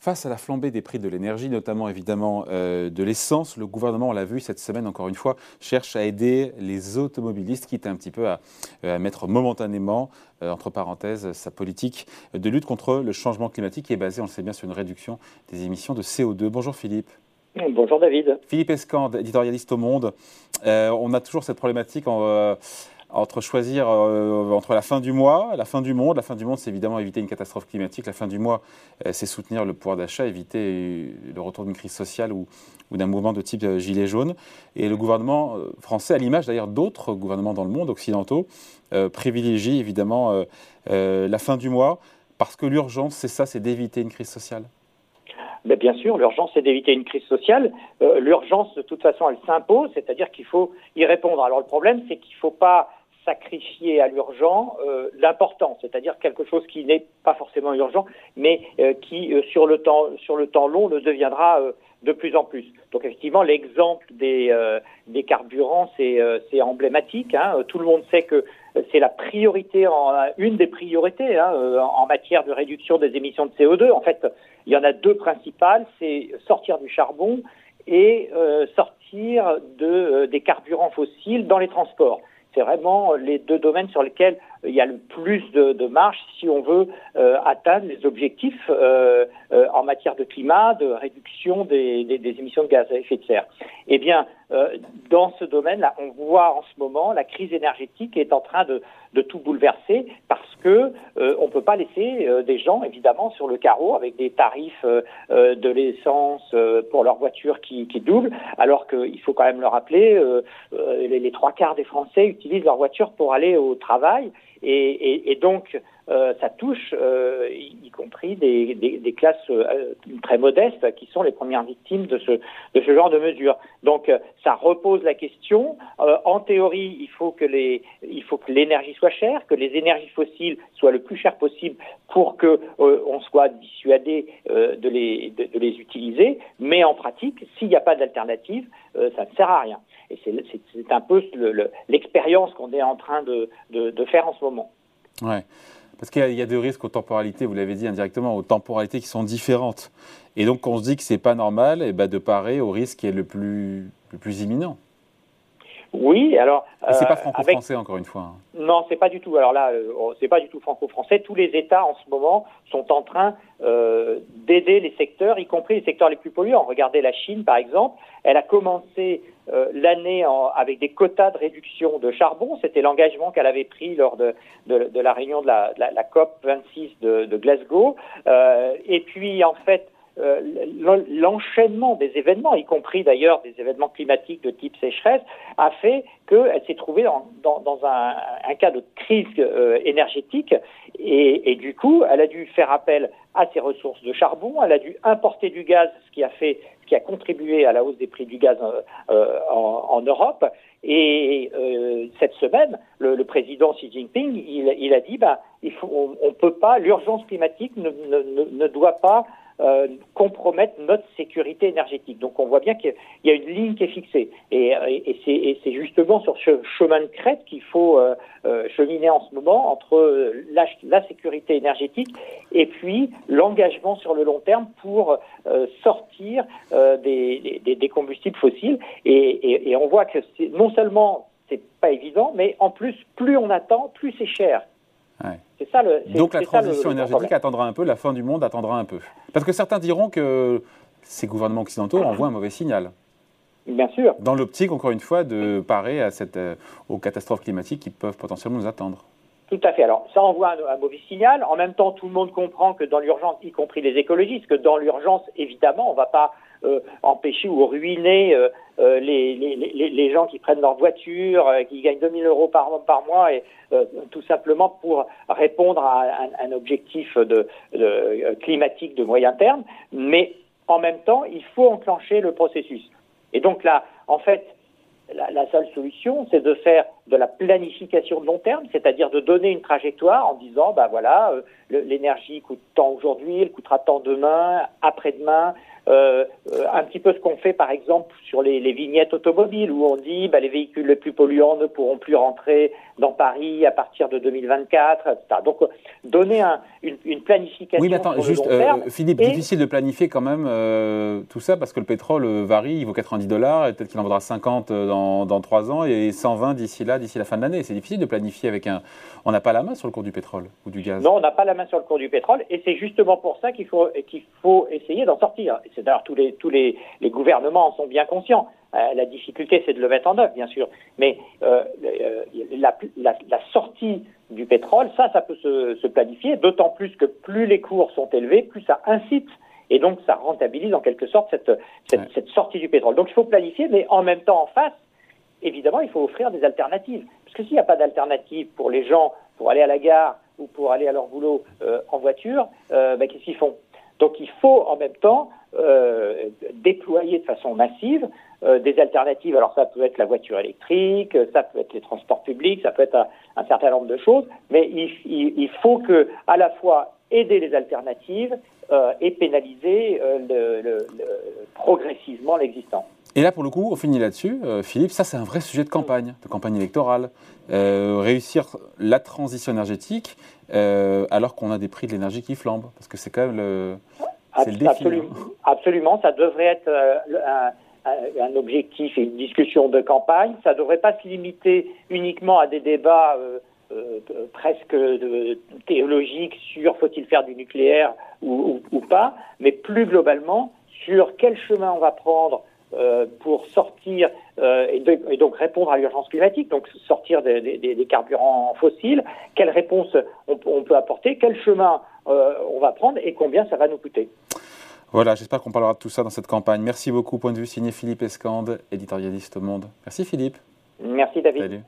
Face à la flambée des prix de l'énergie, notamment évidemment euh, de l'essence, le gouvernement, on l'a vu cette semaine encore une fois, cherche à aider les automobilistes, quitte un petit peu à, euh, mettre momentanément, euh, entre parenthèses, sa politique de lutte contre le changement climatique qui est basée, on le sait bien, sur une réduction des émissions de CO2. Bonjour Philippe. Bonjour David. Philippe Escande, éditorialiste au Monde. on a toujours cette problématique en entre choisir euh, entre la fin du mois, la fin du monde. La fin du monde, c'est évidemment éviter une catastrophe climatique. La fin du mois, euh, c'est soutenir le pouvoir d'achat, éviter le retour d'une crise sociale ou, d'un mouvement de type euh, gilet jaune. Et le gouvernement français, à l'image d'ailleurs d'autres gouvernements dans le monde occidentaux, privilégie évidemment la fin du mois parce que l'urgence, c'est ça, c'est d'éviter une crise sociale. Mais bien sûr, l'urgence, c'est d'éviter une crise sociale. l'urgence, de toute façon, elle s'impose, c'est-à-dire qu'il faut y répondre. Alors le problème, c'est qu'il ne faut pas sacrifier à l'urgent euh, l'important, c'est-à-dire quelque chose qui n'est pas forcément urgent, mais euh, qui euh, sur le temps sur le temps long le deviendra de plus en plus. Donc effectivement, l'exemple des des carburants c'est emblématique. Hein. Tout le monde sait que c'est la priorité, en, une des priorités hein, en matière de réduction des émissions de CO2. En fait, il y en a deux principales, c'est sortir du charbon et sortir de, des carburants fossiles dans les transports c'est vraiment les deux domaines sur lesquels il y a le plus de, de marge si on veut euh, atteindre les objectifs euh, euh, en matière de climat, de réduction des, émissions de gaz à effet de serre. Eh bien, dans ce domaine-là, on voit en ce moment la crise énergétique est en train de, tout bouleverser que on ne peut pas laisser des gens évidemment sur le carreau avec des tarifs de l'essence pour leur voiture qui, qui doublent, alors qu'il faut quand même le rappeler, les, les trois quarts des Français utilisent leur voiture pour aller au travail et, donc, euh, ça touche euh, y, compris des, classes euh, très modestes qui sont les premières victimes de ce, genre de mesures. Donc, ça repose la question. en théorie, il faut que l'énergie soit chère, que les énergies fossiles soient le plus chères possible pour que on soit dissuadé de les, utiliser. Mais en pratique, s'il n'y a pas d'alternative, ça ne sert à rien. Et c'est un peu l'expérience qu'on est en train de, faire en ce moment. Ouais. Parce qu'il y, a des risques aux temporalités, vous l'avez dit indirectement, aux temporalités qui sont différentes. Et donc, on se dit que ce n'est pas normal et eh ben, de parer au risque qui est le plus, le plus imminent. Oui, alors. Et c'est pas euh, franco-français encore une fois. Hein. Non, c'est pas du tout. Alors là, euh, c'est pas du tout franco-français. Tous les États en ce moment sont en train euh, d'aider les secteurs, y compris les secteurs les plus polluants. Regardez la Chine, par exemple. Elle a commencé euh, l'année avec des quotas de réduction de charbon. C'était l'engagement qu'elle avait pris lors de, de, de, la réunion de la, de la, COP 26 de, de Glasgow. Euh, et puis, en fait, euh, l'enchaînement des événements, y compris d'ailleurs des événements climatiques de type sécheresse, a fait qu'elle s'est trouvée dans, un, un, cas de crise euh, énergétique et, du coup, elle a dû faire appel à ses ressources de charbon, elle a dû importer du gaz, ce qui a fait, ce qui a contribué à la hausse des prix du gaz euh, en, Europe. Et euh, cette semaine, le, président Xi Jinping, il, a dit, bah, il faut, on, on peut pas, l'urgence climatique ne, ne, ne doit pas euh, compromettre notre sécurité énergétique. Donc on voit bien qu'il y a une ligne qui est fixée. Et, et c'est justement sur ce chemin de crête qu'il faut euh, euh, cheminer en ce moment entre la, sécurité énergétique et puis l'engagement sur le long terme pour sortir des, combustibles fossiles. Et, et on voit que non seulement c'est pas évident, mais en plus, plus on attend, plus c'est cher. Ça le, Donc la transition énergétique attendra un peu, la fin du monde attendra un peu. Parce que certains diront que ces gouvernements occidentaux envoient un mauvais signal. Bien sûr. Dans l'optique, encore une fois, de parer à cette, euh, aux catastrophes climatiques qui peuvent potentiellement nous attendre. Tout à fait. Alors, ça envoie un, mauvais signal. En même temps, tout le monde comprend que dans l'urgence, y compris les écologistes, que dans l'urgence, évidemment, on ne va pas empêcher ou ruiner euh, euh, les, les, les, les, gens qui prennent leur voiture, qui gagnent 2000 euros par, par mois, et tout simplement pour répondre à un, objectif de, climatique de moyen terme. Mais en même temps, il faut enclencher le processus. Et donc là, en fait, la, seule solution, c'est de faire de la planification de long terme, c'est-à-dire de donner une trajectoire en disant, bah voilà, euh, l'énergie coûte tant aujourd'hui, elle coûtera tant demain, après-demain, euh, un petit peu ce qu'on fait par exemple sur les, vignettes automobiles où on dit bah, les véhicules les plus polluants ne pourront plus rentrer dans Paris à partir de 2024, etc. Donc donner une, planification. Oui, mais attends, juste Philippe, difficile de planifier quand même tout ça parce que le pétrole varie, il vaut 90 dollars et peut-être qu'il en vaudra 50 dans, dans 3 ans et 120 d'ici là, d'ici la fin de l'année. C'est difficile de planifier avec un. On n'a pas la main sur le cours du pétrole ou du gaz. Non, on n'a pas la main sur le cours du pétrole et c'est justement pour ça qu'il faut, qu'il faut essayer d'en sortir. Et d'ailleurs tous les, tous les, les gouvernements en sont bien conscients. Euh, la difficulté, c'est de le mettre en œuvre, bien sûr. Mais euh, euh, la, la, la, sortie du pétrole, ça, ça peut se, se planifier, d'autant plus que plus les cours sont élevés, plus ça incite et donc ça rentabilise en quelque sorte cette, cette, cette sortie du pétrole. Donc il faut planifier, mais en même temps, en face, évidemment, il faut offrir des alternatives. Parce que s'il n'y a pas d'alternative pour les gens pour aller à la gare ou pour aller à leur boulot euh, en voiture, euh, ben, qu'est-ce qu'ils font? Donc il faut en même temps euh, déployer de façon massive des alternatives. Alors ça peut être la voiture électrique, ça peut être les transports publics, ça peut être un, certain nombre de choses, mais il, faut que à la fois aider les alternatives et pénaliser progressivement l'existant. Et là, pour le coup, on finit là-dessus. Euh, Philippe, ça, c'est un vrai sujet de campagne, de campagne électorale. Euh, réussir la transition énergétique euh, alors qu'on a des prix de l'énergie qui flambent. Parce que c'est quand même le, le défi. Absolument. Hein. Absolument. Ça devrait être un, un, objectif et une discussion de campagne. Ça ne devrait pas se limiter uniquement à des débats presque théologiques sur faut-il faire du nucléaire ou, ou, pas, mais plus globalement sur quel chemin on va prendre euh, pour sortir euh, et, donc répondre à l'urgence climatique, donc sortir des, carburants fossiles, quelle réponse on, peut apporter, quel chemin euh, on va prendre et combien ça va nous coûter. Voilà, j'espère qu'on parlera de tout ça dans cette campagne. Merci beaucoup. Point de vue signé Philippe Escande, éditorialiste au Monde. Merci Philippe. Merci David. Salut.